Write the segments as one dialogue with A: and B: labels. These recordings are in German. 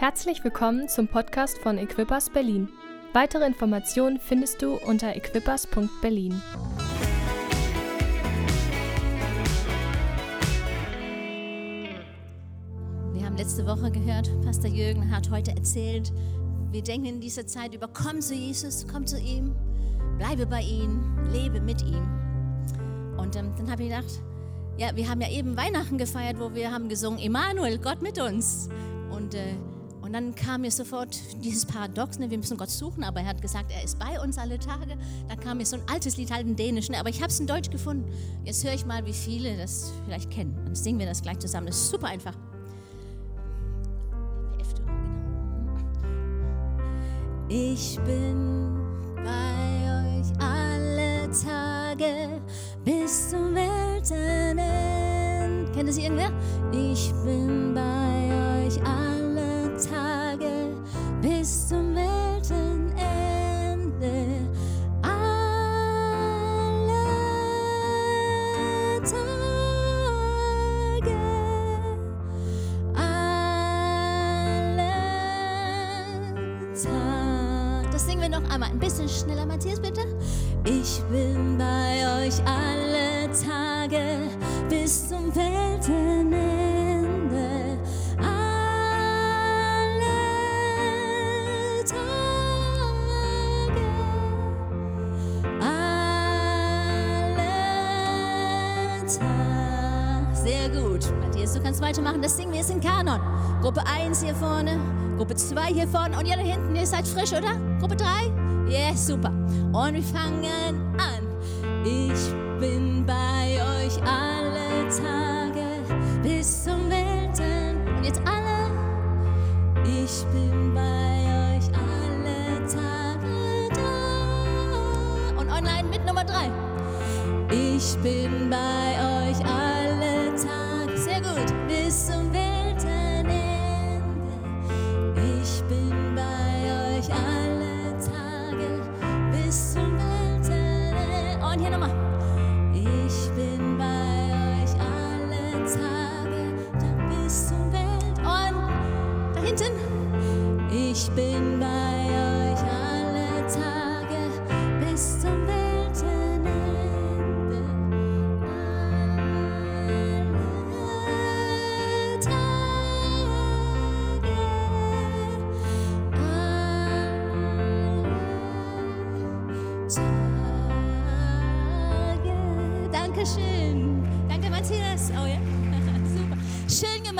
A: Herzlich willkommen zum Podcast von Equippers Berlin. Weitere Informationen findest du unter equippers.berlin.
B: Wir haben letzte Woche gehört, Pastor Jürgen hat heute erzählt, wir denken in dieser Zeit über, komm zu Jesus, komm zu ihm, bleibe bei ihm, lebe mit ihm. Und ähm, dann habe ich gedacht, ja, wir haben ja eben Weihnachten gefeiert, wo wir haben gesungen, Immanuel, Gott mit uns. Und, äh, und dann kam mir sofort dieses Paradox, ne, wir müssen Gott suchen, aber er hat gesagt, er ist bei uns alle Tage. Dann kam mir so ein altes Lied, halt in Dänisch, ne, aber ich habe es in Deutsch gefunden. Jetzt höre ich mal, wie viele das vielleicht kennen. Dann singen wir das gleich zusammen. Das ist super einfach. Ich bin bei euch alle Tage bis zum Weltenende. Kennt ihr sie irgendwer? Ich bin bei euch alle schneller, Matthias, bitte. Ich bin bei euch alle Tage bis zum Weltenende. Alle Tage. Alle Tage. Sehr gut. Matthias, du kannst weitermachen. Das singen wir jetzt in Kanon. Gruppe 1 hier vorne, Gruppe 2 hier vorne und ihr da hinten, ihr seid frisch, oder? Gruppe 3? Yeah, super. Und wir fangen an. Ich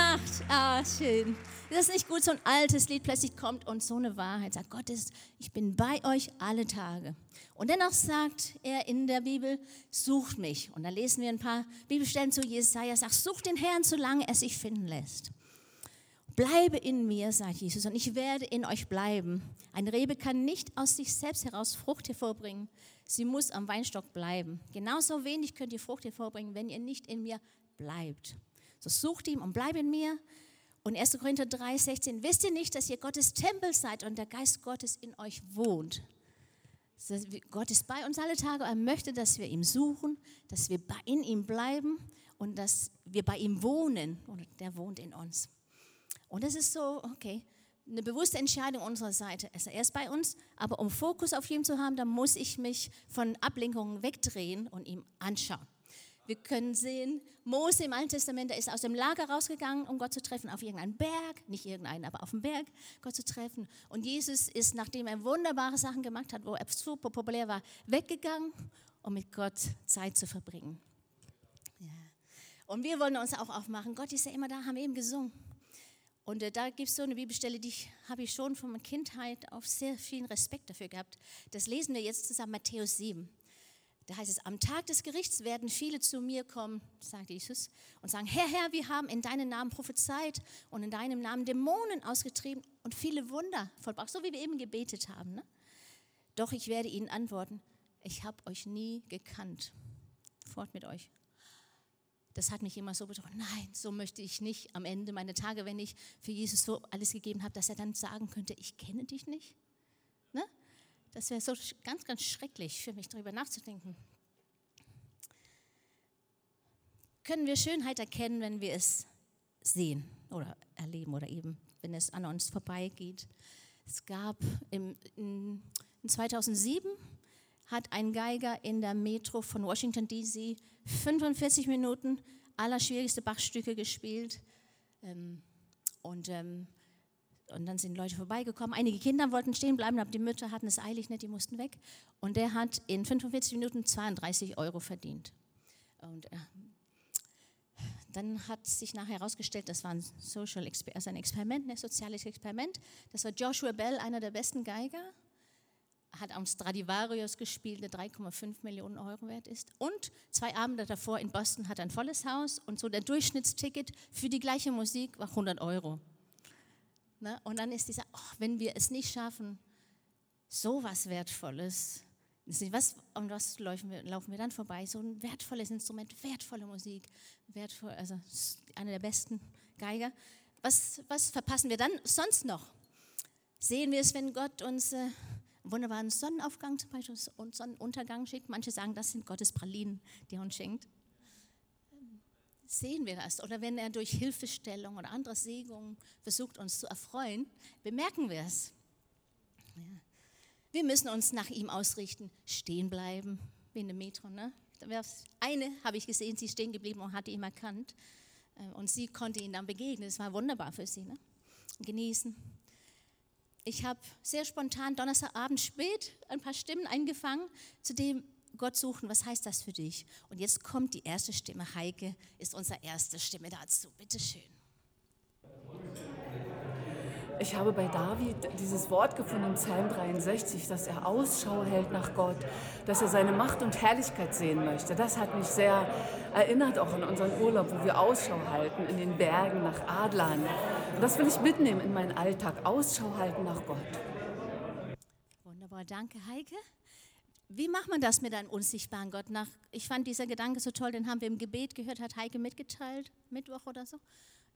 B: gemacht. Ah, schön. Ist das nicht gut, so ein altes Lied plötzlich kommt und so eine Wahrheit sagt, Gott ist, ich bin bei euch alle Tage. Und dennoch sagt er in der Bibel, sucht mich. Und da lesen wir ein paar Bibelstellen zu Jesaja, sagt, sucht den Herrn, solange er sich finden lässt. Bleibe in mir, sagt Jesus, und ich werde in euch bleiben. Ein Rebe kann nicht aus sich selbst heraus Frucht hervorbringen. Sie muss am Weinstock bleiben. Genauso wenig könnt ihr Frucht hervorbringen, wenn ihr nicht in mir bleibt. So sucht ihn und bleibt in mir. Und 1. Korinther 3, 16, wisst ihr nicht, dass ihr Gottes Tempel seid und der Geist Gottes in euch wohnt? Gott ist bei uns alle Tage. Er möchte, dass wir ihn suchen, dass wir in ihm bleiben und dass wir bei ihm wohnen. Und der wohnt in uns. Und das ist so, okay, eine bewusste Entscheidung unserer Seite. Also er ist bei uns, aber um Fokus auf ihn zu haben, dann muss ich mich von Ablenkungen wegdrehen und ihm anschauen. Wir können sehen, Mose im Alten Testament, der ist aus dem Lager rausgegangen, um Gott zu treffen, auf irgendeinen Berg, nicht irgendeinen, aber auf dem Berg Gott zu treffen. Und Jesus ist, nachdem er wunderbare Sachen gemacht hat, wo er super populär war, weggegangen, um mit Gott Zeit zu verbringen. Ja. Und wir wollen uns auch aufmachen. Gott ist ja immer da, haben wir eben gesungen. Und äh, da gibt es so eine Bibelstelle, die habe ich schon von meiner Kindheit auf sehr vielen Respekt dafür gehabt. Das lesen wir jetzt zusammen, Matthäus 7. Da heißt es, am Tag des Gerichts werden viele zu mir kommen, sagt Jesus, und sagen, Herr, Herr, wir haben in deinem Namen prophezeit und in deinem Namen Dämonen ausgetrieben und viele Wunder vollbracht, so wie wir eben gebetet haben. Ne? Doch ich werde ihnen antworten, ich habe euch nie gekannt. Fort mit euch. Das hat mich immer so betroffen. Nein, so möchte ich nicht am Ende meiner Tage, wenn ich für Jesus so alles gegeben habe, dass er dann sagen könnte, ich kenne dich nicht. Das wäre so ganz, ganz schrecklich für mich, darüber nachzudenken. Können wir Schönheit erkennen, wenn wir es sehen oder erleben oder eben wenn es an uns vorbeigeht. Es gab im, in 2007 hat ein Geiger in der Metro von Washington DC 45 Minuten allerschwierigste Bachstücke gespielt. Ähm, und, ähm, und dann sind Leute vorbeigekommen. Einige Kinder wollten stehen bleiben, aber die Mütter hatten es eilig nicht, die mussten weg. Und der hat in 45 Minuten 32 Euro verdient. Und äh, dann hat sich nachher herausgestellt, das war ein, Social also ein Experiment, ein soziales Experiment. Das war Joshua Bell, einer der besten Geiger hat am Stradivarius gespielt, der 3,5 Millionen Euro wert ist. Und zwei Abende davor in Boston hat er ein volles Haus und so der Durchschnittsticket für die gleiche Musik war 100 Euro. Ne? Und dann ist dieser, oh, wenn wir es nicht schaffen, so was Wertvolles, was, um was laufen wir, laufen wir dann vorbei? So ein wertvolles Instrument, wertvolle Musik, wertvoll, also einer der besten Geiger. Was, was verpassen wir dann sonst noch? Sehen wir es, wenn Gott uns äh, wunderbaren Sonnenaufgang zum Beispiel und Sonnenuntergang schickt. Manche sagen, das sind Gottes Pralinen, die er uns schenkt. Sehen wir das? Oder wenn er durch Hilfestellung oder andere Segungen versucht, uns zu erfreuen, bemerken wir es. Ja. Wir müssen uns nach ihm ausrichten, stehen bleiben, wie in der Metro. Ne? Eine habe ich gesehen, sie ist stehen geblieben und hatte ihn erkannt. Äh, und sie konnte ihn dann begegnen. Es war wunderbar für sie. Ne? Genießen ich habe sehr spontan Donnerstagabend spät ein paar Stimmen eingefangen, zu dem Gott suchen, was heißt das für dich? Und jetzt kommt die erste Stimme. Heike ist unsere erste Stimme dazu. Bitte schön.
C: Ich habe bei David dieses Wort gefunden im Psalm 63, dass er Ausschau hält nach Gott, dass er seine Macht und Herrlichkeit sehen möchte. Das hat mich sehr erinnert auch an unseren Urlaub, wo wir Ausschau halten in den Bergen nach Adlern. Und das will ich mitnehmen in meinen Alltag, Ausschau halten nach Gott.
B: Wunderbar, danke Heike. Wie macht man das mit einem unsichtbaren Gott? Nach, ich fand dieser Gedanke so toll, den haben wir im Gebet gehört, hat Heike mitgeteilt, Mittwoch oder so.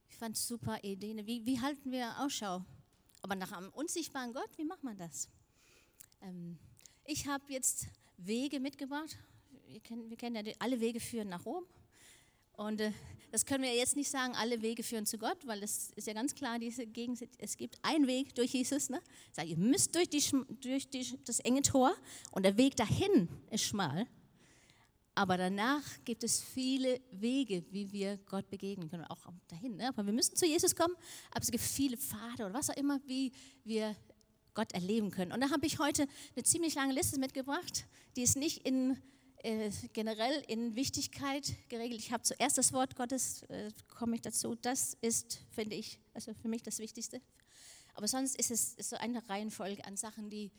B: Ich fand es super Idee. Wie, wie halten wir Ausschau? Aber nach einem unsichtbaren Gott, wie macht man das? Ähm, ich habe jetzt Wege mitgebracht. Wir kennen, wir kennen ja die, alle Wege führen nach Rom. Und äh, das können wir jetzt nicht sagen, alle Wege führen zu Gott, weil es ist ja ganz klar, diese Gegend, es gibt einen Weg durch Jesus. Ne? Sag, ihr müsst durch, die, durch die, das enge Tor und der Weg dahin ist schmal. Aber danach gibt es viele Wege, wie wir Gott begegnen können, auch dahin. Ne? Aber wir müssen zu Jesus kommen, aber es gibt viele Pfade oder was auch immer, wie wir Gott erleben können. Und da habe ich heute eine ziemlich lange Liste mitgebracht, die ist nicht in, äh, generell in Wichtigkeit geregelt. Ich habe zuerst das Wort Gottes, äh, komme ich dazu. Das ist, finde ich, also für mich das Wichtigste. Aber sonst ist es ist so eine Reihenfolge an Sachen, die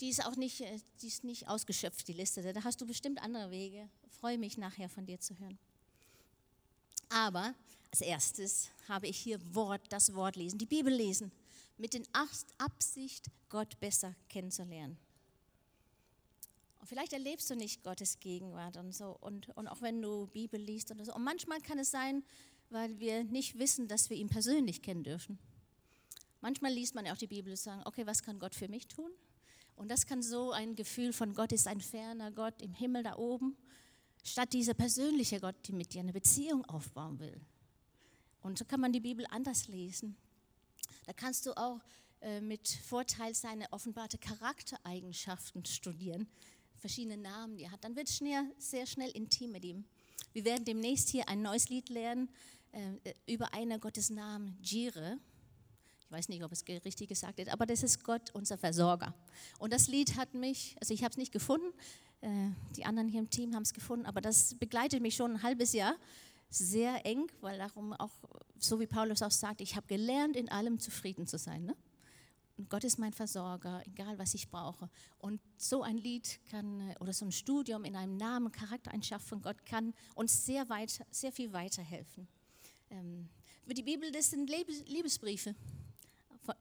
B: die ist auch nicht, äh, die ist nicht ausgeschöpft, die Liste. Da hast du bestimmt andere Wege. Freue mich nachher von dir zu hören. Aber als erstes habe ich hier Wort, das Wort lesen, die Bibel lesen, mit der Absicht, Gott besser kennenzulernen. Vielleicht erlebst du nicht Gottes Gegenwart und so. Und, und auch wenn du Bibel liest und so. Und manchmal kann es sein, weil wir nicht wissen, dass wir ihn persönlich kennen dürfen. Manchmal liest man ja auch die Bibel und sagt, okay, was kann Gott für mich tun? Und das kann so ein Gefühl von Gott ist ein ferner Gott im Himmel da oben, statt dieser persönliche Gott, der mit dir eine Beziehung aufbauen will. Und so kann man die Bibel anders lesen. Da kannst du auch äh, mit Vorteil seine offenbarte Charaktereigenschaften studieren, verschiedene Namen, die er hat. Dann wird es sehr schnell intim mit ihm. Wir werden demnächst hier ein neues Lied lernen äh, über einen Gottes Namen, Jire. Ich weiß nicht, ob es richtig gesagt ist, aber das ist Gott, unser Versorger. Und das Lied hat mich, also ich habe es nicht gefunden, äh, die anderen hier im Team haben es gefunden, aber das begleitet mich schon ein halbes Jahr sehr eng, weil darum auch, so wie Paulus auch sagt, ich habe gelernt, in allem zufrieden zu sein. Ne? Gott ist mein Versorger, egal was ich brauche. Und so ein Lied kann, äh, oder so ein Studium in einem Namen, Charaktereigenschaft von Gott kann uns sehr, weit, sehr viel weiterhelfen. Ähm, die Bibel, das sind Liebesbriefe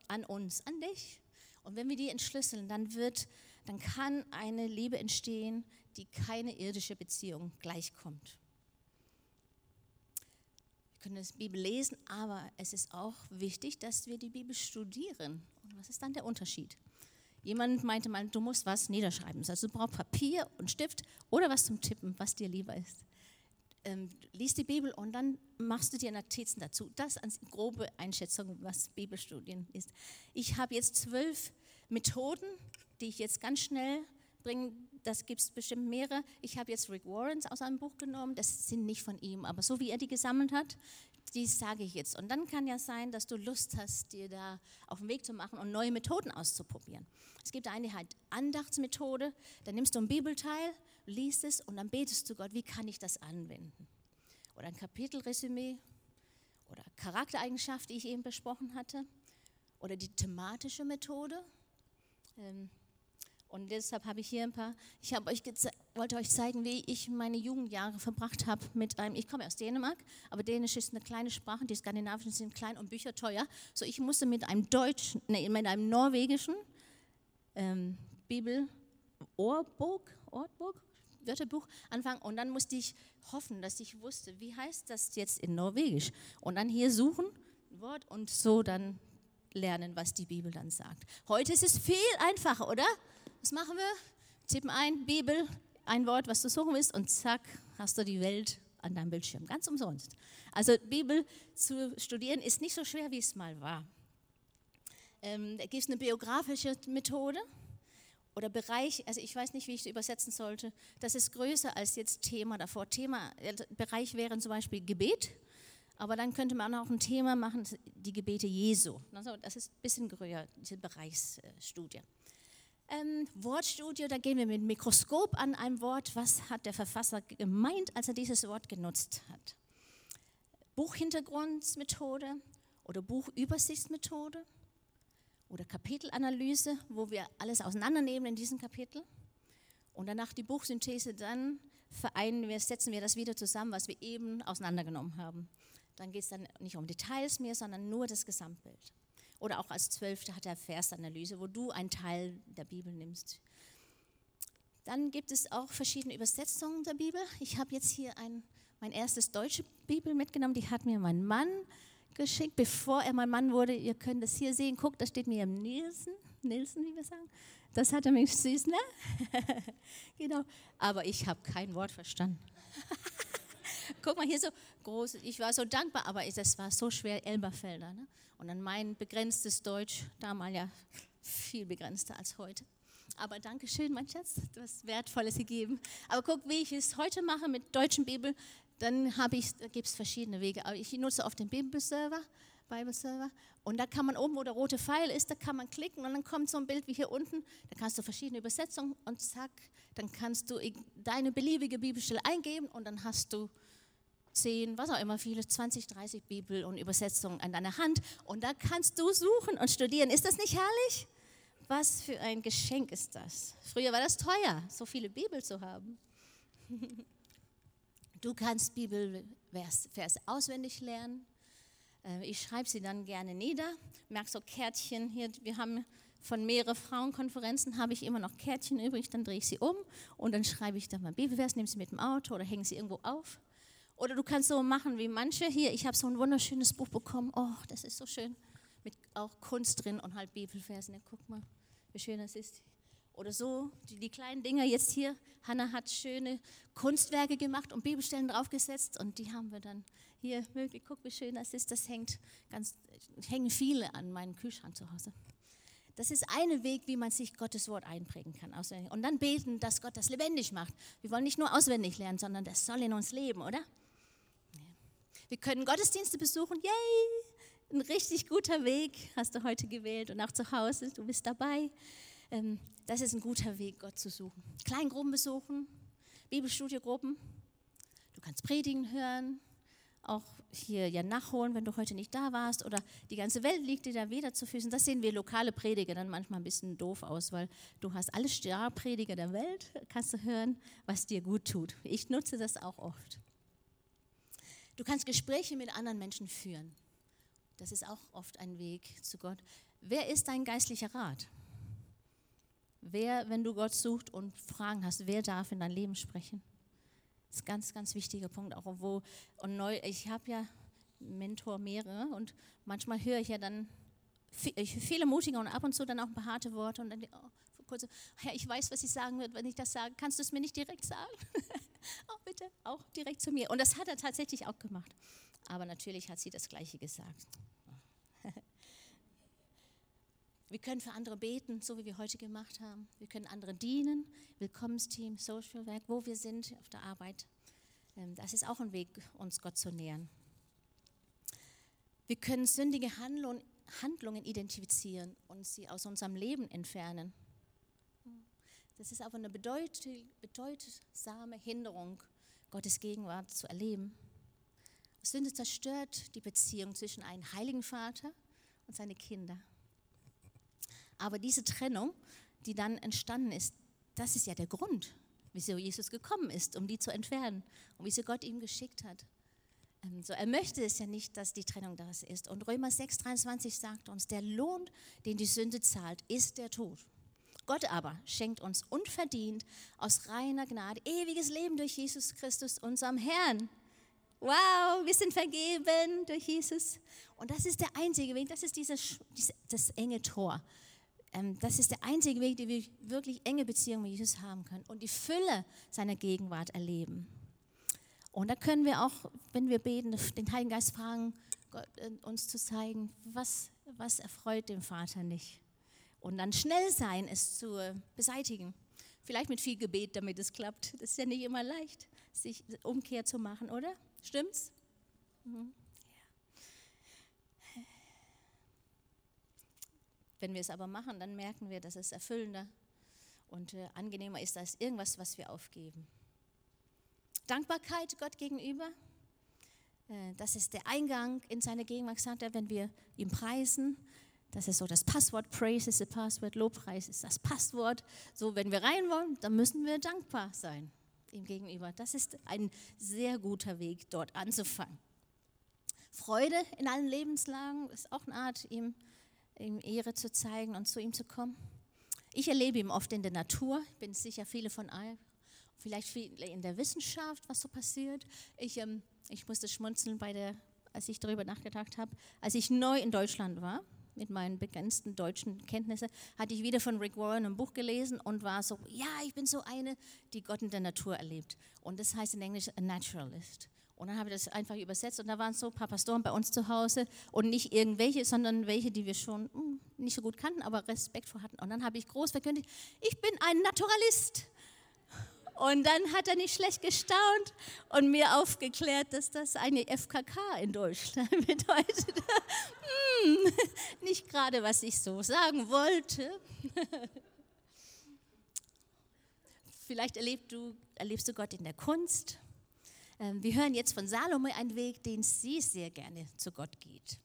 B: an uns, an dich. Und wenn wir die entschlüsseln, dann wird, dann kann eine Liebe entstehen, die keine irdische Beziehung gleichkommt. Wir können die Bibel lesen, aber es ist auch wichtig, dass wir die Bibel studieren. Und was ist dann der Unterschied? Jemand meinte mal, du musst was niederschreiben. Also du brauchst Papier und Stift oder was zum Tippen, was dir lieber ist. ähm, liest die Bibel und dann machst du dir Notizen dazu. Das als grobe Einschätzung, was Bibelstudien ist. Ich habe jetzt zwölf Methoden, die ich jetzt ganz schnell bringe. Das gibt es bestimmt mehrere. Ich habe jetzt Rick Warrens aus einem Buch genommen. Das sind nicht von ihm, aber so wie er die gesammelt hat, die sage ich jetzt. Und dann kann ja sein, dass du Lust hast, dir da auf den Weg zu machen und neue Methoden auszuprobieren. Es gibt eine halt Andachtsmethode. Da nimmst du ein Bibelteil, liest es und dann betest du Gott, wie kann ich das anwenden? Oder ein Kapitelresümee oder Charaktereigenschaft, die ich eben besprochen hatte. Oder die thematische Methode. Ähm, und deshalb habe ich hier ein paar, ich euch wollte euch zeigen, wie ich meine Jugendjahre verbracht habe mit einem, ich komme aus Dänemark, aber Dänisch ist eine kleine Sprache, die skandinavischen sind klein und Bücher teuer. So ich musste mit einem deutschen, nee, mit einem norwegischen ähm, Bibel, Ohrbuch, Ortbuch, Wörterbuch anfangen und dann musste ich hoffen, dass ich wusste, wie heißt das jetzt in Norwegisch und dann hier suchen, Wort und so dann lernen, was die Bibel dann sagt. Heute ist es viel einfacher, oder? Was machen wir? Tippen ein, Bibel, ein Wort, was du suchen willst und zack, hast du die Welt an deinem Bildschirm, ganz umsonst. Also Bibel zu studieren ist nicht so schwer, wie es mal war. Ähm, da gibt es eine biografische Methode oder Bereich, also ich weiß nicht, wie ich es übersetzen sollte, das ist größer als jetzt Thema davor. Thema, äh, Bereich wäre zum Beispiel Gebet, aber dann könnte man auch ein Thema machen, die Gebete Jesu. Also das ist ein bisschen größer, diese Bereichsstudie. Ähm, Wortstudie, da gehen wir mit Mikroskop an einem Wort. Was hat der Verfasser gemeint, als er dieses Wort genutzt hat? Buchhintergrundmethode oder Buchübersichtsmethode oder Kapitelanalyse, wo wir alles auseinandernehmen in diesem Kapitel. Und danach die Buchsynthese, dann vereinen wir, setzen wir das wieder zusammen, was wir eben auseinandergenommen haben. Dann geht es dann nicht um Details mehr, sondern nur das Gesamtbild. Oder auch als Zwölfte hat er Versanalyse, wo du einen Teil der Bibel nimmst. Dann gibt es auch verschiedene Übersetzungen der Bibel. Ich habe jetzt hier ein, mein erstes deutsche Bibel mitgenommen, die hat mir mein Mann geschickt, bevor er mein Mann wurde. Ihr könnt das hier sehen. Guckt, da steht mir Nielsen, Nielsen, wie wir sagen. Das hat er mir süß, ne? genau. Aber ich habe kein Wort verstanden. Guck mal, hier so groß. Ich war so dankbar, aber es war so schwer, Elberfelder. Ne? Und dann mein begrenztes Deutsch, damals ja viel begrenzter als heute. Aber danke schön, mein Schatz, du hast Wertvolles gegeben. Aber guck, wie ich es heute mache mit deutschen Bibel, dann habe ich, da gibt es verschiedene Wege. Aber ich nutze auf den Bibelserver, Bibelserver, und da kann man oben, wo der rote Pfeil ist, da kann man klicken und dann kommt so ein Bild wie hier unten. Da kannst du verschiedene Übersetzungen und zack, dann kannst du deine beliebige Bibelstelle eingeben und dann hast du 10, was auch immer, viele, 20, 30 Bibel und Übersetzungen an deiner Hand und da kannst du suchen und studieren. Ist das nicht herrlich? Was für ein Geschenk ist das? Früher war das teuer, so viele Bibel zu haben. Du kannst Bibelverse auswendig lernen. Äh, ich schreibe sie dann gerne nieder. Merk so Kärtchen hier. Wir haben von mehreren Frauenkonferenzen habe ich immer noch Kärtchen übrig. Dann drehe ich sie um und dann schreibe ich dann mal Bibelvers, nehme sie mit dem Auto oder hänge sie irgendwo auf. Oder du kannst so machen wie manche hier. Ich habe so ein wunderschönes Buch bekommen. Oh, das ist so schön. Mit auch Kunst drin und halt Bibelversen. Ja, guck mal, wie schön das ist. Oder so, die, die kleinen Dinger jetzt hier. Hannah hat schöne Kunstwerke gemacht und Bibelstellen draufgesetzt und die haben wir dann hier möglich. Guck, wie schön das ist. Das hängt ganz, hängen viele an meinem Kühlschrank zu Hause. Das ist ein Weg, wie man sich Gottes Wort einprägen kann. Und dann beten, dass Gott das lebendig macht. Wir wollen nicht nur auswendig lernen, sondern das soll in uns leben, oder? Wir können Gottesdienste besuchen. Yay! Ein richtig guter Weg hast du heute gewählt und auch zu Hause. Du bist dabei. Ähm, das ist ein guter Weg, Gott zu suchen. Kleingruppen besuchen, Bibelstudiogruppen. Du kannst Predigen hören, auch hier ja nachholen, wenn du heute nicht da warst. Oder die ganze Welt liegt dir da wieder zu Füßen. Das sehen wir lokale Prediger dann manchmal ein bisschen doof aus, weil du hast alle Starprediger der Welt, kannst du hören, was dir gut tut. Ich nutze das auch oft. Du kannst Gespräche mit anderen Menschen führen. Das ist auch oft ein Weg zu Gott. Wer ist dein geistlicher Rat? Wer, wenn du Gott suchst und Fragen hast, wer darf in dein Leben sprechen? Das ist ein ganz, ganz wichtiger Punkt. Auch wo, und neu, ich habe ja Mentor mehrere und manchmal höre ich ja dann viele mutige und ab und zu dann auch ein paar harte Worte und dann oh, kurz, Herr, ich weiß, was ich sagen wird, wenn ich das sage. Kannst du es mir nicht direkt sagen? oh, bitte auch direkt zu mir. Und das hat er tatsächlich auch gemacht. Aber natürlich hat sie das Gleiche gesagt. Wir können für andere beten, so wie wir heute gemacht haben. Wir können andere dienen, Willkommensteam, Social Work, wo wir sind, auf der Arbeit. Ähm, das ist auch ein Weg, uns Gott zu nähern. Wir können sündige Handlungen identifizieren und sie aus unserem Leben entfernen. Das ist aber eine bedeutsame Hinderung, Gottes Gegenwart zu erleben. Sünde zerstört die Beziehung zwischen einem heiligen Vater und seinen Kindern. Aber diese Trennung, die dann entstanden ist, das ist ja der Grund, wieso Jesus gekommen ist, um die zu entfernen und wieso Gott ihm geschickt hat. Ähm, so, er möchte es ja nicht, dass die Trennung da ist. Und Römer 6,23 sagt uns, der Lohn, den die Sünde zahlt, ist der Tod. Gott aber schenkt uns unverdient aus reiner Gnade ewiges Leben durch Jesus Christus, unserem Herrn. Wow, wir sind vergeben durch Jesus. Und das ist der einzige Weg, das ist dieses, das enge Tor. Ähm, das ist der einzige Weg, den wir wirklich enge Beziehungen mit Jesus haben können und die Fülle seiner Gegenwart erleben. Und da können wir auch, wenn wir beten, den Heiligen Geist fragen, Gott, äh, uns zu zeigen, was, was erfreut den Vater nicht. Und dann schnell sein, es zu beseitigen. Vielleicht mit viel Gebet, damit es klappt. Das ist ja nicht immer leicht, sich Umkehr zu machen, oder? Stimmt's? Mhm. Ja. Wenn wir es aber machen, dann merken wir, dass es erfüllender und äh, angenehmer ist als irgendwas, was wir aufgeben. Dankbarkeit Gott gegenüber, äh, das ist der Eingang in seine Gegenwart, sagt wenn wir ihm preisen. Das ist so das Passwort, Praise ist das Passwort, Lobpreis ist das Passwort. So, wenn wir rein wollen, dann müssen wir dankbar sein ihm gegenüber. Das ist ein sehr guter Weg, dort anzufangen. Freude in allen Lebenslagen ist auch eine Art, ihm, ihm Ehre zu zeigen und zu ihm zu kommen. Ich erlebe ihn oft in der Natur, bin sicher viele von euch, vielleicht viele in der Wissenschaft, was so passiert. Ich, ähm, ich musste schmunzeln, bei der, als ich darüber nachgedacht habe, als ich neu in Deutschland war mit meinen begrenzten deutschen Kenntnissen, hatte ich wieder von Rick Warren ein Buch gelesen und war so, ja, ich bin so eine, die Gott in der Natur erlebt. Und das heißt in Englisch a naturalist. Und dann habe ich das einfach übersetzt und da waren so ein paar Pastoren bei uns zu Hause und nicht irgendwelche, sondern welche, die wir schon hm, nicht so gut kannten, aber Respekt vor hatten. Und dann habe ich groß verkündigt, ich bin ein Naturalist. Und dann hat er nicht schlecht gestaunt und mir aufgeklärt, dass das eine FKK in Deutschland bedeutet. hm, nicht gerade, was ich so sagen wollte. Vielleicht erlebst du, erlebst du Gott in der Kunst. Ähm, wir hören jetzt von Salome einen Weg, den sie sehr gerne zu Gott geht.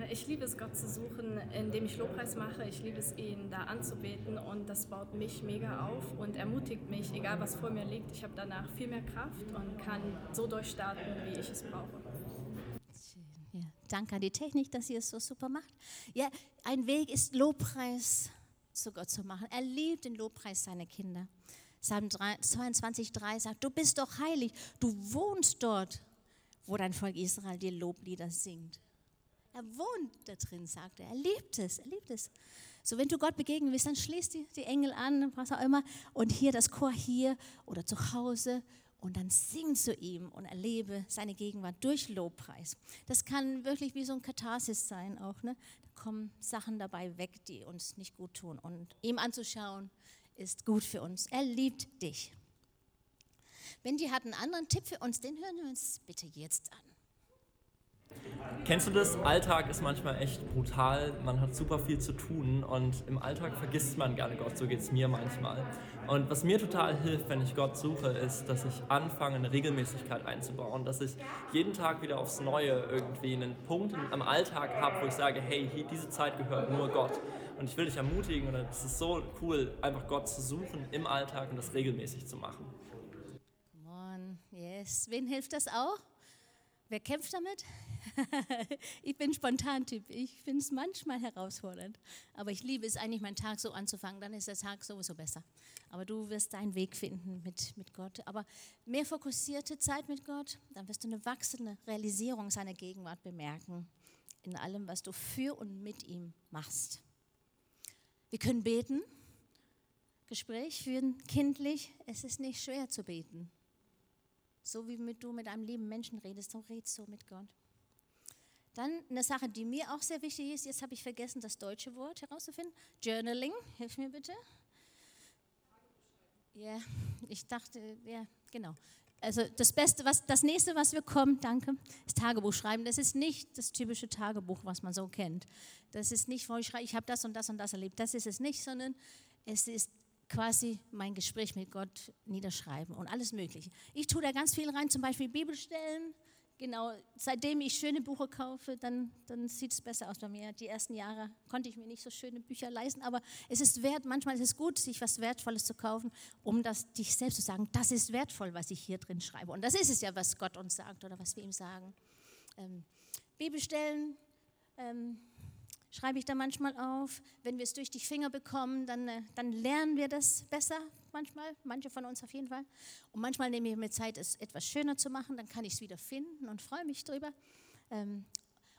D: Äh, ich liebe es, Gott zu suchen, indem ich Lobpreis mache. Ich liebe es, ihn da anzubeten und das baut mich mega auf und ermutigt mich, egal was vor mir liegt. Ich habe danach viel mehr Kraft und kann so durchstarten, wie ich es brauche.
B: Ja, danke an die Technik, dass ihr es so super macht. Ja, ein Weg ist Lobpreis zu Gott zu machen. Er liebt den Lobpreis seiner Kinder. Psalm 22,3 sagt, du bist doch heilig, du wohnst dort, wo dein Volk Israel dir Loblieder singt. Er wohnt da drin, sagt er. Er liebt es, er liebt es. So, wenn du Gott begegnen willst, dann schließt die, die Engel an, was auch immer, und hier das Chor hier oder zu Hause und dann sing zu ihm und erlebe seine Gegenwart durch Lobpreis. Das kann wirklich wie so ein Katharsis sein auch. Ne? Da kommen Sachen dabei weg, die uns nicht gut tun. Und ihm anzuschauen ist gut für uns. Er liebt dich. Wenn die hat einen anderen Tipp für uns, den hören wir uns bitte jetzt an.
E: Kennst du das? Alltag ist manchmal echt brutal. Man hat super viel zu tun und im Alltag vergisst man gerne Gott. So geht es mir manchmal. Und was mir total hilft, wenn ich Gott suche, ist, dass ich anfange, eine Regelmäßigkeit einzubauen. Dass ich jeden Tag wieder aufs Neue irgendwie einen Punkt am Alltag habe, wo ich sage: Hey, diese Zeit gehört nur Gott. Und ich will dich ermutigen, und es ist so cool, einfach Gott zu suchen im Alltag und das regelmäßig zu machen.
B: Come on, yes. Wen hilft das auch? Wer kämpft damit? ich bin Spontantyp. Ich finde es manchmal herausfordernd. Aber ich liebe es eigentlich, meinen Tag so anzufangen. Dann ist der Tag sowieso besser. Aber du wirst deinen Weg finden mit, mit Gott. Aber mehr fokussierte Zeit mit Gott, dann wirst du eine wachsende Realisierung seiner Gegenwart bemerken. In allem, was du für und mit ihm machst. Wir können beten. Gespräch führen, kindlich. Es ist nicht schwer zu beten. So wie du mit einem lieben Menschen redest, so redest du mit Gott. Dann eine Sache, die mir auch sehr wichtig ist, jetzt habe ich vergessen, das deutsche Wort herauszufinden. Journaling, hilf mir bitte. Ja, ich dachte, ja, genau. Also das Beste, was, das nächste, was wir kommen, danke, ist Tagebuch schreiben. Das ist nicht das typische Tagebuch, was man so kennt. Das ist nicht, wo ich schreibe, ich habe das und das und das erlebt. Das ist es nicht, sondern es ist quasi mein Gespräch mit Gott niederschreiben und alles Mögliche. Ich tue da ganz viel rein, zum Beispiel Bibelstellen, Genau, seitdem ich schöne Bücher kaufe, dann, dann sieht es besser aus bei mir. Die ersten Jahre konnte ich mir nicht so schöne Bücher leisten, aber es ist wert, manchmal ist es gut, sich was Wertvolles zu kaufen, um das dich selbst zu sagen, das ist wertvoll, was ich hier drin schreibe. Und das ist es ja, was Gott uns sagt oder was wir ihm sagen. Ähm, Bibelstellen, ähm, schreibe ich da manchmal auf. Wenn wir es durch die Finger bekommen, dann, äh, dann lernen wir das besser manchmal, manche von uns auf jeden Fall. Und manchmal nehme ich mir Zeit, es etwas schöner zu machen, dann kann ich es wieder finden und freue mich drüber. Ähm,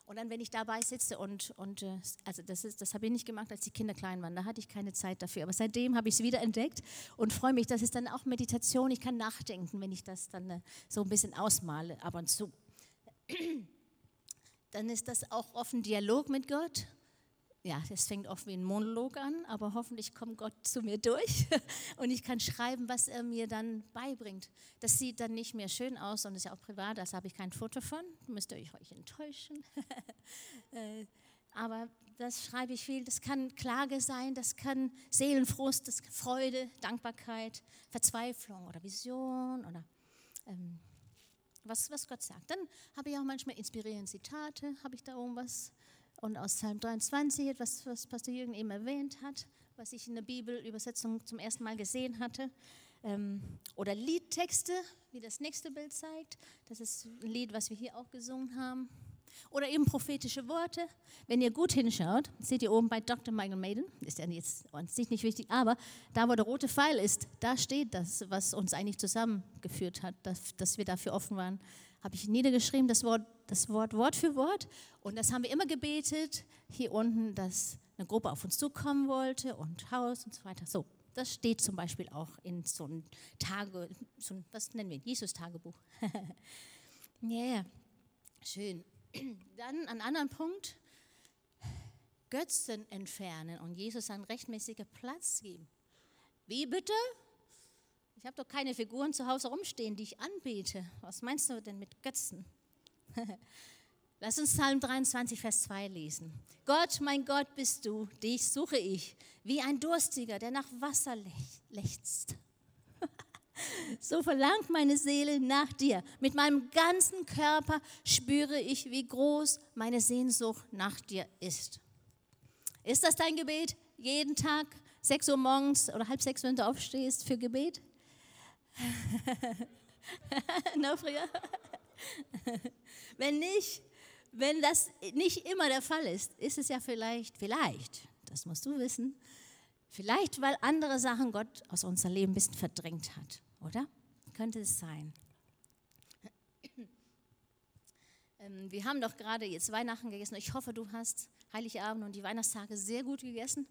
B: und dann, wenn ich dabei sitze und, und äh, also das, ist, das habe ich nicht gemacht, als die Kinder klein waren, da hatte ich keine Zeit dafür. Aber seitdem habe ich es wieder entdeckt und freue mich, das ist dann auch Meditation. Ich kann nachdenken, wenn ich das dann äh, so ein bisschen ausmale, ab und zu. Dann ist das auch offen Dialog mit Gott ja, es fängt oft wie ein Monolog an, aber hoffentlich kommt Gott zu mir durch und ich kann schreiben, was er mir dann beibringt. Das sieht dann nicht mehr schön aus und ist ja auch privat, das habe ich kein Foto von, müsst ihr euch enttäuschen. Äh, aber das schreibe ich viel, das kann Klage sein, das kann Seelenfrust, das Freude, Dankbarkeit, Verzweiflung oder Vision oder ähm, was, was Gott sagt. Dann habe ich auch manchmal inspirierende Zitate, habe ich da irgendwas und aus Psalm 23, etwas, was Pastor Jürgen eben erwähnt hat, was ich in der Bibelübersetzung zum ersten Mal gesehen hatte. Ähm, oder Liedtexte, wie das nächste Bild zeigt. Das ist ein Lied, was wir hier auch gesungen haben. Oder eben prophetische Worte. Wenn ihr gut hinschaut, seht ihr oben bei Dr. Michael Maiden, ist ja jetzt an sich nicht wichtig, aber da, wo der rote Pfeil ist, da steht das, was uns eigentlich zusammengeführt hat, dass, dass wir dafür offen waren, habe ich niedergeschrieben, das Wort, das Wort Wort für Wort. Und das haben wir immer gebetet, hier unten, dass eine Gruppe auf uns zukommen wollte und Haus und so weiter. So, das steht zum Beispiel auch in so einem Tage, so ein, was nennen wir, Jesus-Tagebuch. Ja, yeah. schön. Dann an anderen Punkt, Götzen entfernen und Jesus einen rechtmäßigen Platz geben. Wie bitte? Ich habe doch keine Figuren zu Hause rumstehen, die ich anbete. Was meinst du denn mit Götzen? Lass uns Psalm 23, Vers 2 lesen. Gott, mein Gott bist du, dich suche ich, wie ein Durstiger, der nach Wasser lechzt. So verlangt meine Seele nach dir. Mit meinem ganzen Körper spüre ich, wie groß meine Sehnsucht nach dir ist. Ist das dein Gebet? Jeden Tag, 6 Uhr morgens oder halb sechs, wenn du aufstehst für Gebet? Noch früher? wenn nicht, wenn das nicht immer der Fall ist, ist es ja vielleicht, vielleicht, das musst du wissen, vielleicht weil andere Sachen Gott aus unserem Leben ein bisschen verdrängt hat, oder? Könnte es sein. Ähm, wir haben doch gerade jetzt Weihnachten gegessen. Ich hoffe, du hast Heiligabend und die Weihnachtstage sehr gut gegessen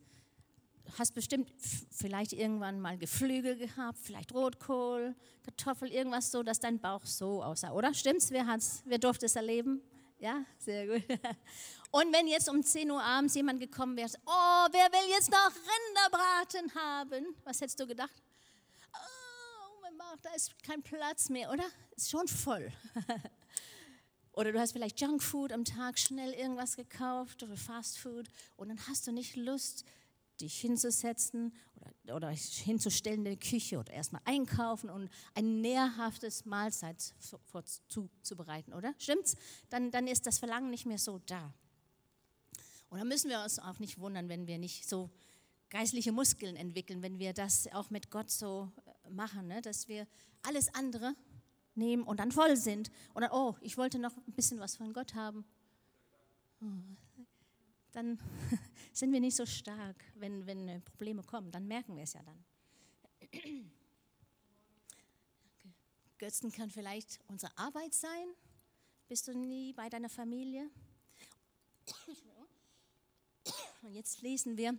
B: hast bestimmt vielleicht irgendwann mal Geflügel gehabt, vielleicht Rotkohl, Kartoffel, irgendwas so, dass dein Bauch so aussah, oder? Stimmt's? Wer, hat's, wer durfte es erleben? Ja, sehr gut. Und wenn jetzt um 10 Uhr abends jemand gekommen wäre, oh, wer will jetzt noch Rinderbraten haben? Was hättest du gedacht? Oh, mein Bauch, da ist kein Platz mehr, oder? Ist schon voll. Oder du hast vielleicht Junkfood am Tag schnell irgendwas gekauft oder Fastfood und dann hast du nicht Lust, dich hinzusetzen oder, oder hinzustellen in der Küche oder erstmal einkaufen und ein nährhaftes Mahlzeit zuzubereiten, oder? Stimmt's? Dann, dann ist das Verlangen nicht mehr so da. Und dann müssen wir uns auch nicht wundern, wenn wir nicht so geistliche Muskeln entwickeln, wenn wir das auch mit Gott so äh, machen, ne? dass wir alles andere nehmen und dann voll sind. Und dann, oh, ich wollte noch ein bisschen was von Gott haben. Dann sind wir nicht so stark, wenn, wenn äh, Probleme kommen. Dann merken wir es ja dann. Götzen kann vielleicht unsere Arbeit sein. Bist du nie bei deiner Familie? Und jetzt lesen wir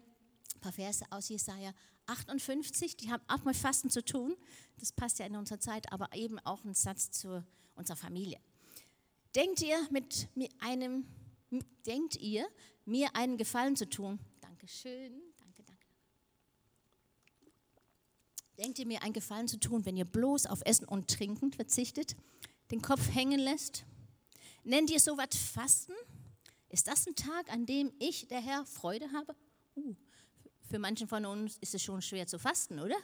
B: paar Verse aus Jesaja 58, die haben auch mit Fasten zu tun. Das passt ja in unserer Zeit, aber eben auch ein Satz zu unserer Familie. Denkt ihr, mit einem, denkt ihr, mir einen Gefallen zu tun? Dankeschön, danke, danke. Denkt ihr mir einen Gefallen zu tun, wenn ihr bloß auf Essen und Trinken verzichtet, den Kopf hängen lässt? Nennt ihr sowas Fasten? Ist das ein Tag, an dem ich, der Herr, Freude habe? Uh, für manchen von uns ist es schon schwer zu fasten, oder?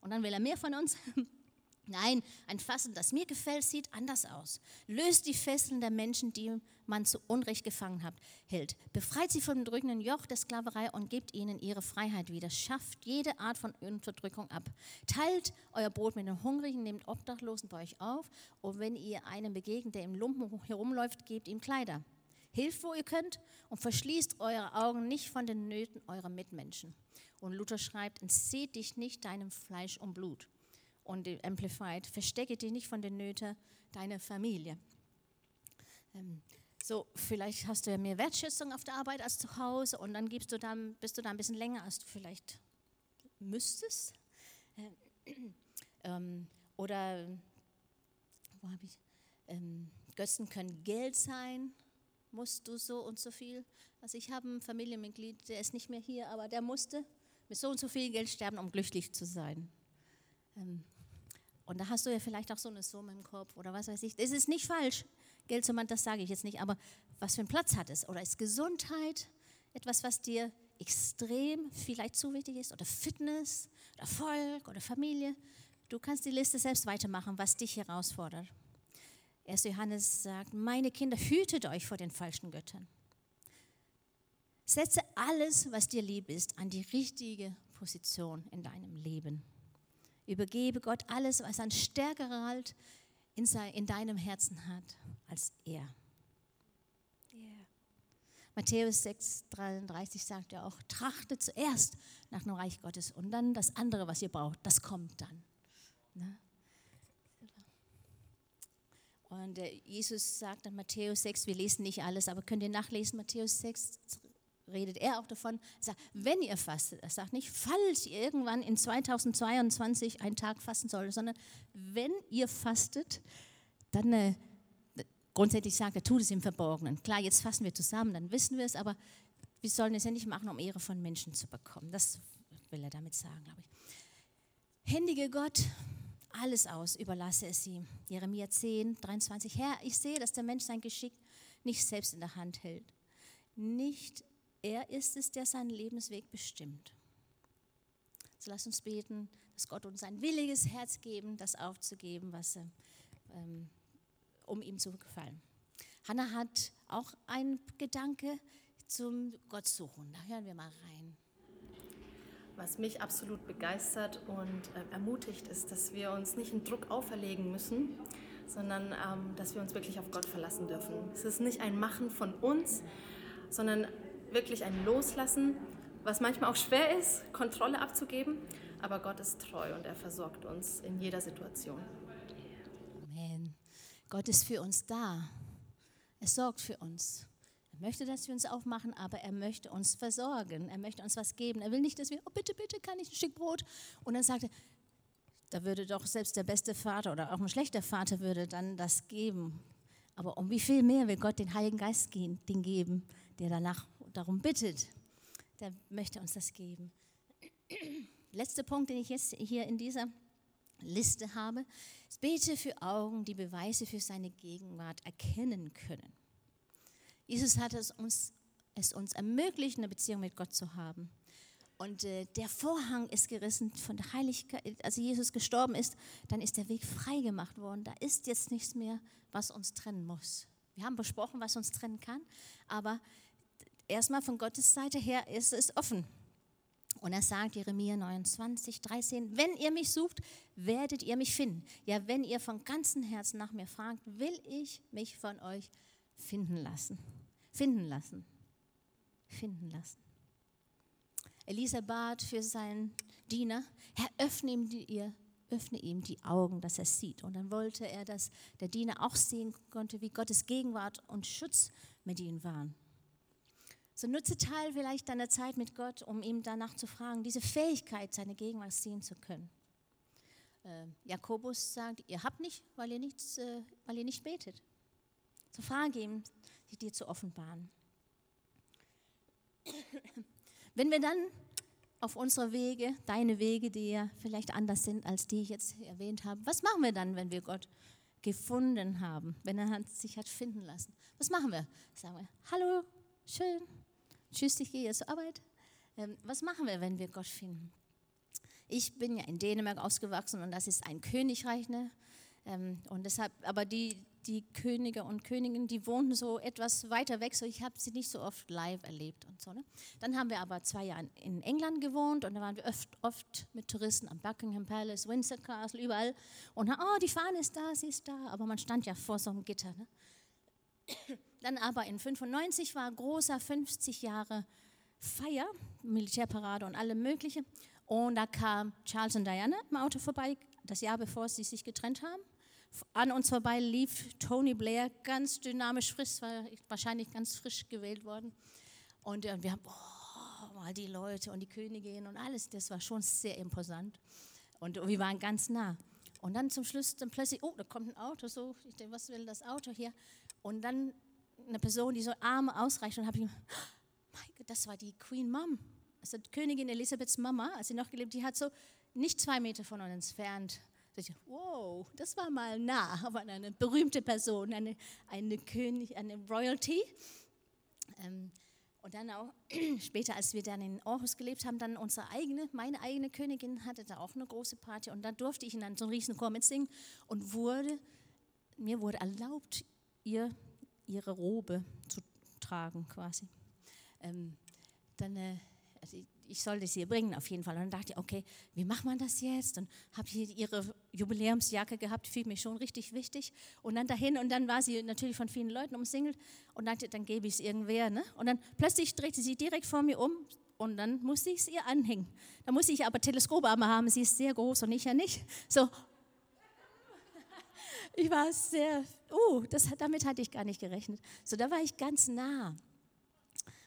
B: Und dann will er mehr von uns. Nein, ein Fasten, das mir gefällt, sieht anders aus. Löst die Fesseln der Menschen, die man zu Unrecht gefangen hat, hält. Befreit sie vom drückenden Joch der Sklaverei und gebt ihnen ihre Freiheit wieder. Schafft jede Art von Unterdrückung ab. Teilt euer Brot mit den Hungrigen, nehmt Obdachlosen bei euch auf. Und wenn ihr einem begegnet, der im Lumpen herumläuft, gebt ihm Kleider. Hilft, wo ihr könnt und verschließt eure Augen nicht von den Nöten eurer Mitmenschen. Und Luther schreibt, entseht dich nicht deinem Fleisch und Blut. Und Amplified, verstecke dich nicht von den Nöten deiner Familie. So, vielleicht hast du ja mehr Wertschätzung auf der Arbeit als zu Hause und dann gibst du dann, bist du da ein bisschen länger, als du vielleicht müsstest. Ähm, oder, wo habe ich, ähm, Götzen können Geld sein, musst du so und so viel. Also ich habe ein Familienmitglied, der ist nicht mehr hier, aber der musste mit so und so viel Geld sterben, um glücklich zu sein. Ähm, und da hast du ja vielleicht auch so eine Summe im Kopf oder was weiß ich. Das ist nicht falsch, Geld zu machen, das sage ich jetzt nicht, aber was für einen Platz hat es? Oder ist Gesundheit etwas, was dir extrem vielleicht zu wichtig ist? Oder Fitness, oder Erfolg, oder Familie? Du kannst die Liste selbst weitermachen, was dich herausfordert. 1. Johannes sagt, meine Kinder, hütet euch vor den falschen Göttern. Setze alles, was dir lieb ist, an die richtige Position in deinem Leben. Übergebe Gott alles, was ein stärkerer Halt in, in deinem Herzen hat als er. Yeah. Matthäus 6, 33 sagt ja auch, trachtet zuerst nach dem Reich Gottes und dann das andere, was ihr braucht, das kommt dann. Ne? Und äh, Jesus sagt in Matthäus 6, wir lesen nicht alles, aber könnt ihr nachlesen, Matthäus 6 redet er auch davon, sagt, wenn ihr fastet, er sagt nicht, falls ihr irgendwann in 2022 einen Tag fasten soll, sondern wenn ihr fastet, dann äh, grundsätzlich sagt er, tut es im Verborgenen. Klar, jetzt fasten wir zusammen, dann wissen wir es, aber wir sollen es ja nicht machen, um Ehre von Menschen zu bekommen. Das will er damit sagen, glaube ich. Händige Gott, alles aus, überlasse es ihm. Jeremia 10, 23. Herr, ich sehe, dass der Mensch sein Geschick nicht selbst in der Hand hält. Nicht er ist es, der seinen Lebensweg bestimmt. So lass uns beten, dass Gott uns ein williges Herz geben, das aufzugeben, was, ähm, um ihm zu gefallen. Hannah hat auch einen Gedanke zum Gott suchen. Da hören wir mal rein.
D: Was mich absolut begeistert und äh, ermutigt, ist, dass wir uns nicht einen Druck auferlegen müssen, sondern ähm, dass wir uns wirklich auf Gott verlassen dürfen. Es ist nicht ein Machen von uns, sondern wirklich ein Loslassen, was manchmal auch schwer ist, Kontrolle abzugeben, aber Gott ist treu und er versorgt uns in jeder Situation.
B: Amen. Gott ist für uns da. Er sorgt für uns möchte, dass wir uns aufmachen, aber er möchte uns versorgen. Er möchte uns was geben. Er will nicht, dass wir, oh bitte, bitte, kann ich ein Stück Brot? Und dann sagt er, da würde doch selbst der beste Vater oder auch ein schlechter Vater würde dann das geben. Aber um wie viel mehr will Gott den Heiligen Geist den geben, der danach darum bittet. Der möchte uns das geben. Letzter Punkt, den ich jetzt hier in dieser Liste habe, ist, bete für Augen, die Beweise für seine Gegenwart erkennen können. Jesus hat es uns, es uns ermöglicht, eine Beziehung mit Gott zu haben. Und äh, der Vorhang ist gerissen von der Heiligkeit. Als Jesus gestorben ist, dann ist der Weg frei gemacht worden. Da ist jetzt nichts mehr, was uns trennen muss. Wir haben besprochen, was uns trennen kann, aber erstmal von Gottes Seite her ist es offen. Und er sagt, Jeremia 29, 13, wenn ihr mich sucht, werdet ihr mich finden. Ja, wenn ihr von ganzem Herzen nach mir fragt, will ich mich von euch finden lassen finden lassen. Finden lassen. Elisa bat für seinen Diener, Herr, öffne ihm, die, ihr, öffne ihm die Augen, dass er sieht. Und dann wollte er, dass der Diener auch sehen konnte, wie Gottes Gegenwart und Schutz mit ihm waren. So nutze Teil vielleicht deiner Zeit mit Gott, um ihm danach zu fragen, diese Fähigkeit, seine Gegenwart sehen zu können. Äh, Jakobus sagt, ihr habt nicht, weil ihr, nichts, äh, weil ihr nicht betet. So frage ihm, sich dir zu offenbaren. Wenn wir dann auf unsere Wege, deine Wege, die ja vielleicht anders sind als die ich jetzt erwähnt habe, was machen wir dann, wenn wir Gott gefunden haben, wenn er sich hat finden lassen? Was machen wir? Sagen wir, hallo, schön, tschüss, ich gehe jetzt zur Arbeit. Ähm, was machen wir, wenn wir Gott finden? Ich bin ja in Dänemark ausgewachsen und das ist ein Königreich, ne? Ähm, und deshalb, aber die, die Könige und Königinnen, die wohnten so etwas weiter weg, so ich habe sie nicht so oft live erlebt und so. Ne? Dann haben wir aber zwei Jahre in England gewohnt und da waren wir oft, oft mit Touristen am Buckingham Palace, Windsor Castle, überall. Und oh, die Fahne ist da, sie ist da, aber man stand ja vor so einem Gitter. Ne? Dann aber in 95 war großer 50 Jahre Feier, Militärparade und alle mögliche. Und da kam Charles und Diana im Auto vorbei, das Jahr bevor sie sich getrennt haben. An uns vorbei lief Tony Blair, ganz dynamisch frisch, war wahrscheinlich ganz frisch gewählt worden. Und äh, wir haben, oh, mal die Leute und die Königin und alles, das war schon sehr imposant. Und wir waren ganz nah. Und dann zum Schluss dann plötzlich, oh, da kommt ein Auto, so, ich denke, was will das Auto hier? Und dann eine Person, die so Arme ausreicht und habe ich, oh mein Gott, das war die Queen Mom. Also Königin Elisabeths Mama, als sie noch gelebt, die hat so nicht zwei Meter von uns entfernt ich, wow, das war mal nah, aber eine berühmte Person, eine, eine König, eine Royalty. Ähm, und dann auch später, als wir dann in Aarhus gelebt haben, dann unsere eigene, meine eigene Königin hatte da auch eine große Party und dann durfte ich in so einem Riesenchor mitsingen und wurde, mir wurde erlaubt, ihr ihre Robe zu tragen quasi. Ähm, dann, äh, also ich sollte sie ihr bringen auf jeden Fall. Und dann dachte ich, okay, wie macht man das jetzt? Und habe hier ihre Jubiläumsjacke gehabt, fiel mir schon richtig wichtig. Und dann dahin und dann war sie natürlich von vielen Leuten umsingelt und dachte, dann gebe ich es irgendwer. Ne? Und dann plötzlich drehte sie direkt vor mir um und dann musste ich es ihr anhängen. Da musste ich aber Teleskoparme haben, sie ist sehr groß und ich ja nicht. So. Ich war sehr, uh, das, damit hatte ich gar nicht gerechnet. So, da war ich ganz nah.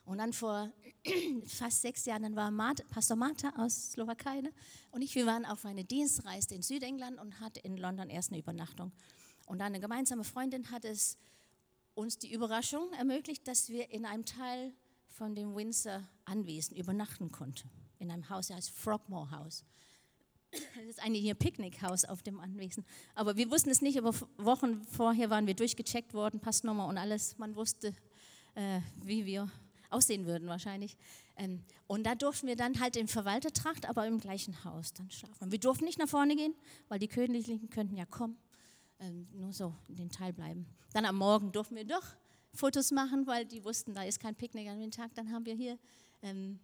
B: Und dann vor fast sechs Jahren, dann war Martha, Pastor Martha aus Slowakei ne? und ich, wir waren auf eine Dienstreise in Südengland und hatten in London erst eine Übernachtung. Und eine gemeinsame Freundin hat es uns die Überraschung ermöglicht, dass wir in einem Teil von dem Windsor Anwesen übernachten konnten. In einem Haus, das heißt Frogmore House. Das ist eigentlich ein Picknickhaus auf dem Anwesen. Aber wir wussten es nicht, aber Wochen vorher waren wir durchgecheckt worden, Passnummer und alles. Man wusste, äh, wie wir aussehen würden wahrscheinlich. Ähm, und da durften wir dann halt in Verwaltertracht, aber im gleichen Haus dann schlafen. Wir durften nicht nach vorne gehen, weil die Königlichen könnten ja kommen, ähm, nur so in den Teil bleiben. Dann am Morgen durften wir doch Fotos machen, weil die wussten, da ist kein Picknick an dem Tag. Dann haben wir hier ähm,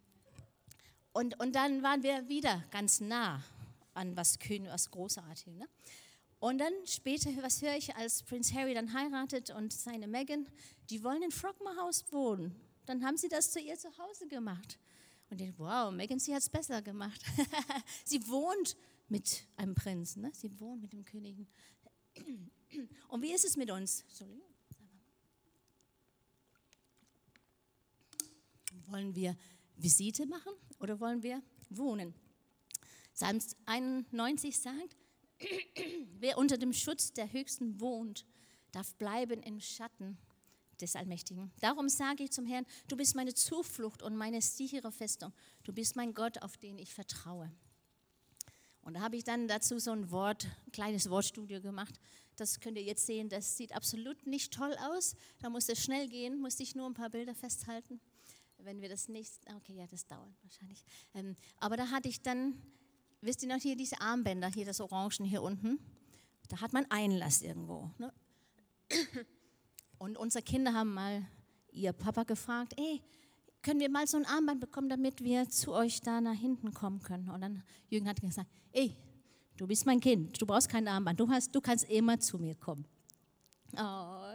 B: und, und dann waren wir wieder ganz nah an was König, was Großartiges. Ne? Und dann später, was höre ich, als Prinz Harry dann heiratet und seine Meghan, die wollen in Frogmore House wohnen dann haben sie das zu ihr zu Hause gemacht. Und ich, wow, Megan, sie hat es besser gemacht. sie wohnt mit einem Prinzen, ne? sie wohnt mit dem Königen. Und wie ist es mit uns? Wollen wir Visite machen oder wollen wir wohnen? Psalm 91 sagt, wer unter dem Schutz der Höchsten wohnt, darf bleiben im Schatten des Allmächtigen. Darum sage ich zum Herrn, du bist meine Zuflucht und meine sichere Festung. Du bist mein Gott, auf den ich vertraue. Und da habe ich dann dazu so ein Wort, ein kleines Wortstudio gemacht. Das könnt ihr jetzt sehen, das sieht absolut nicht toll aus. Da muss es schnell gehen, musste ich nur ein paar Bilder festhalten. Wenn wir das nicht, okay, ja, das dauert wahrscheinlich. Ähm, aber da hatte ich dann, wisst ihr noch hier diese Armbänder, hier das Orangen hier unten, da hat man Einlass irgendwo. Ne? Und unsere Kinder haben mal ihr Papa gefragt, ey, können wir mal so ein Armband bekommen, damit wir zu euch da nach hinten kommen können? Und dann Jürgen hat gesagt, ey, du bist mein Kind, du brauchst kein Armband, du, hast, du kannst immer zu mir kommen. Oh,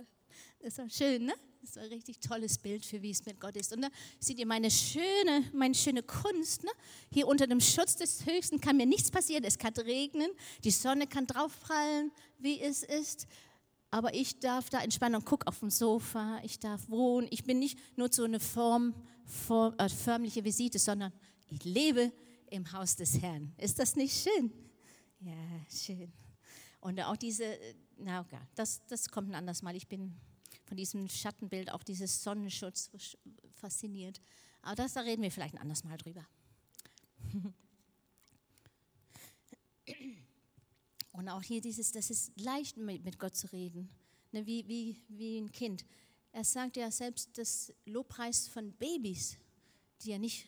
B: das war schön, ne? Das war ein richtig tolles Bild für wie es mit Gott ist. Und da seht ihr meine schöne, meine schöne Kunst. Ne? Hier unter dem Schutz des Höchsten kann mir nichts passieren. Es kann regnen, die Sonne kann draufprallen, wie es ist aber ich darf da entspannen und gucke auf dem Sofa, ich darf wohnen. Ich bin nicht nur so eine Form, form äh, förmliche Visite, sondern ich lebe im Haus des Herrn. Ist das nicht schön? Ja, schön. Und auch diese, na okay, das, das kommt ein anderes Mal. Ich bin von diesem Schattenbild, auch dieses Sonnenschutz fasziniert. Aber das, da reden wir vielleicht ein anderes Mal drüber. Und auch hier dieses, das ist leicht mit Gott zu reden, ne, wie, wie, wie ein Kind. Er sagt ja selbst das Lobpreis von Babys, die ja nicht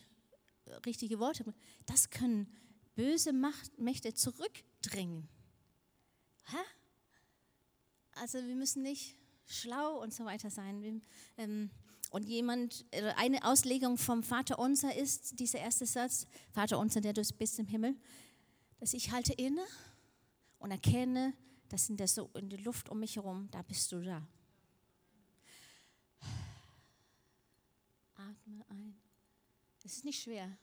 B: richtige Worte das können böse Macht, Mächte zurückdrängen. Hä? Also wir müssen nicht schlau und so weiter sein. Ähm, und jemand, äh, eine Auslegung vom Vater unser ist dieser erste Satz, Vater unser, der du bist im Himmel, dass ich halte inne und erkenne, dass in der, so in der Luft um mich herum, da bist du da. Atme ein. Es ist nicht schwer,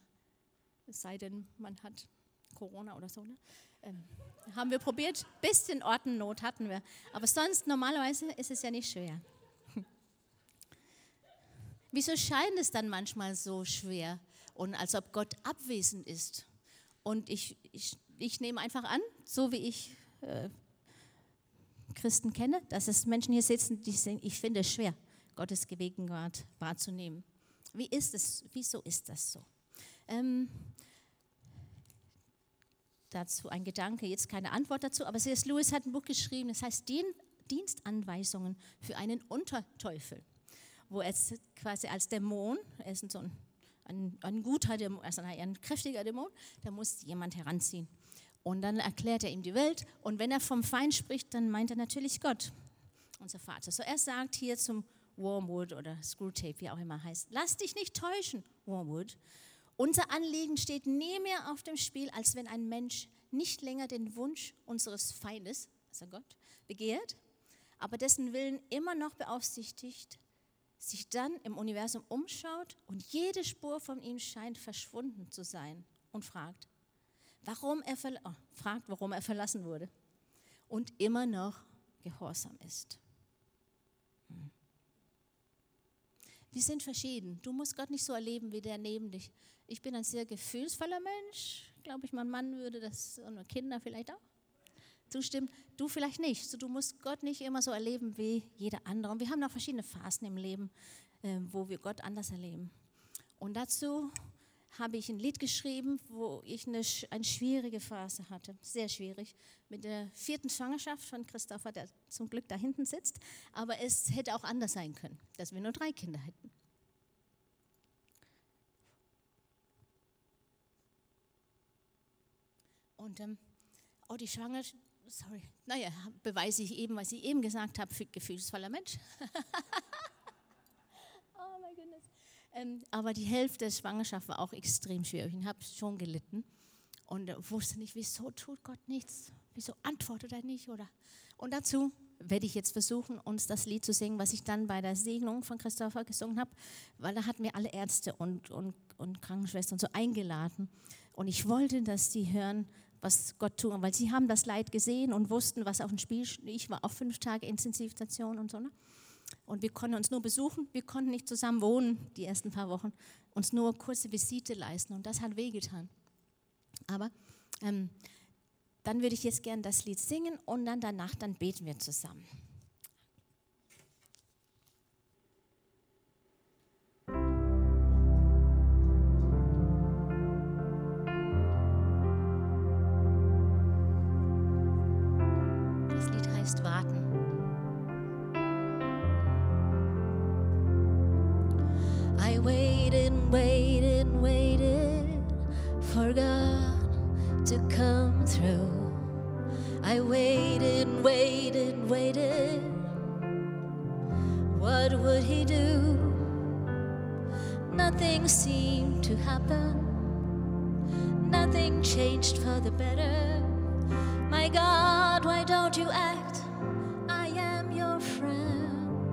B: es sei denn, man hat Corona oder so. Ne? Ähm, haben wir probiert, bisschen Ortennot hatten wir. Aber sonst, normalerweise ist es ja nicht schwer. Wieso scheint es dann manchmal so schwer und als ob Gott abwesend ist? Und ich, ich ich nehme einfach an, so wie ich äh, Christen kenne, dass es Menschen hier sitzen, die sagen, ich finde es schwer, Gottes Gegenwart wahrzunehmen. Wie ist es, wieso ist das so? Ähm, dazu ein Gedanke, jetzt keine Antwort dazu, aber C.S. Lewis hat ein Buch geschrieben, das heißt Dienstanweisungen für einen Unterteufel, wo er quasi als Dämon, er ist so ein, ein, ein guter Dämon, also ein kräftiger Dämon, da muss jemand heranziehen. Und dann erklärt er ihm die Welt. Und wenn er vom Feind spricht, dann meint er natürlich Gott, unser Vater. So er sagt hier zum Wormwood oder Screwtape, wie auch immer heißt, lass dich nicht täuschen, Wormwood. Unser Anliegen steht nie mehr auf dem Spiel, als wenn ein Mensch nicht länger den Wunsch unseres Feindes, also Gott, begehrt, aber dessen Willen immer noch beaufsichtigt, sich dann im Universum umschaut und jede Spur von ihm scheint verschwunden zu sein und fragt, warum er oh, fragt, warum er verlassen wurde und immer noch gehorsam ist. Hm. Wir sind verschieden. Du musst Gott nicht so erleben wie der neben dich. Ich bin ein sehr gefühlsvoller Mensch. Glaube ich, mein Mann würde das und Kinder vielleicht auch zustimmen. Du vielleicht nicht. du musst Gott nicht immer so erleben wie jeder andere. Und wir haben auch verschiedene Phasen im Leben, ähm, wo wir Gott anders erleben. Und dazu habe ich ein Lied geschrieben, wo ich eine, eine schwierige Phase hatte, sehr schwierig, mit der vierten Schwangerschaft von Christopher, der zum Glück da hinten sitzt. Aber es hätte auch anders sein können, dass wir nur drei Kinder hätten. Und ähm, oh, die Schwangerschaft, sorry, naja, beweise ich eben, was ich eben gesagt habe, gefühlsvoller Mensch. oh mein Gott. Ähm, aber die Hälfte der Schwangerschaft war auch extrem schwierig. Ich habe schon gelitten und wusste nicht, wieso tut Gott nichts? Wieso antwortet er nicht? Oder? Und dazu werde ich jetzt versuchen, uns das Lied zu singen, was ich dann bei der Segnung von Christopher gesungen habe, weil da hatten mir alle Ärzte und, und, und Krankenschwestern so eingeladen. Und ich wollte, dass sie hören, was Gott tut, weil sie haben das Leid gesehen und wussten, was auf dem Spiel Ich war auch fünf Tage Intensivstation und so. Ne? Und wir konnten uns nur besuchen, wir konnten nicht zusammen wohnen die ersten paar Wochen, uns nur kurze Visite leisten und das hat wehgetan. Aber ähm, dann würde ich jetzt gerne das Lied singen und dann danach, dann beten wir zusammen. Through. I waited waited waited. What would He do? Nothing seemed to happen. Nothing changed for the better. My God, why don't you act? I am your friend.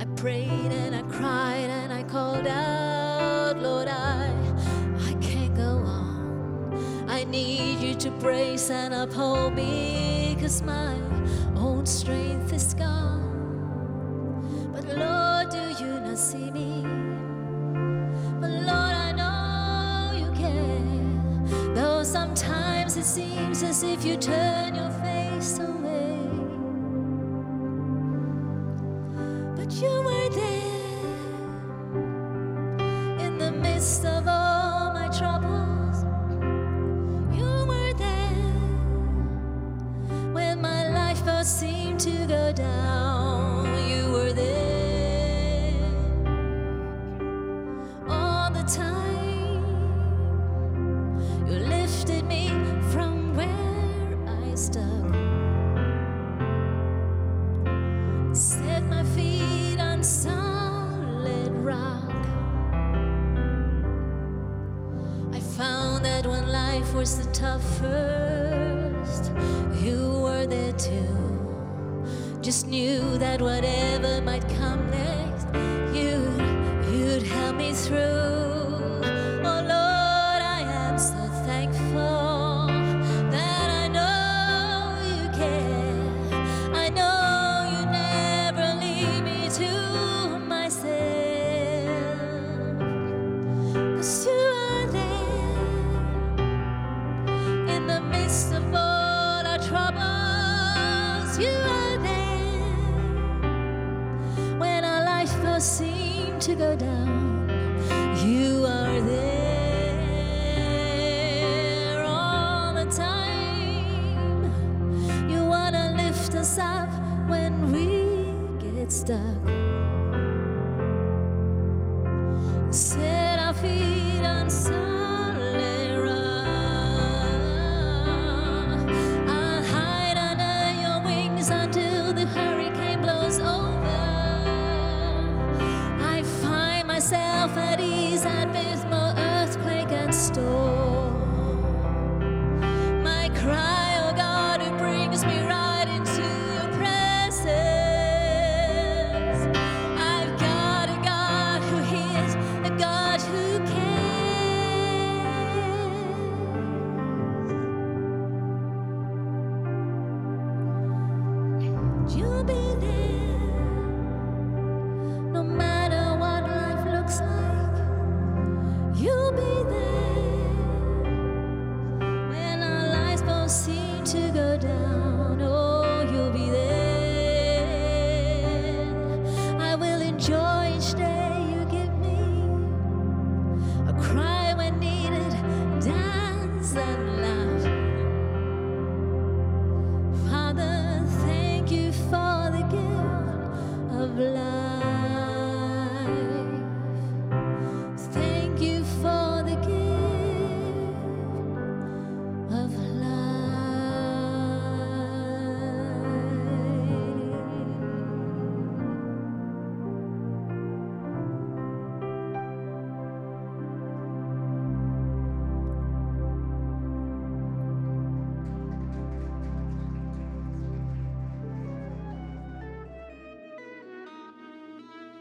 B: I prayed and I cried and I called out, need you to brace and uphold me, cause my own strength is gone. But Lord, do you not see me? But Lord, I know you care. Though sometimes it seems as if you turn your face away.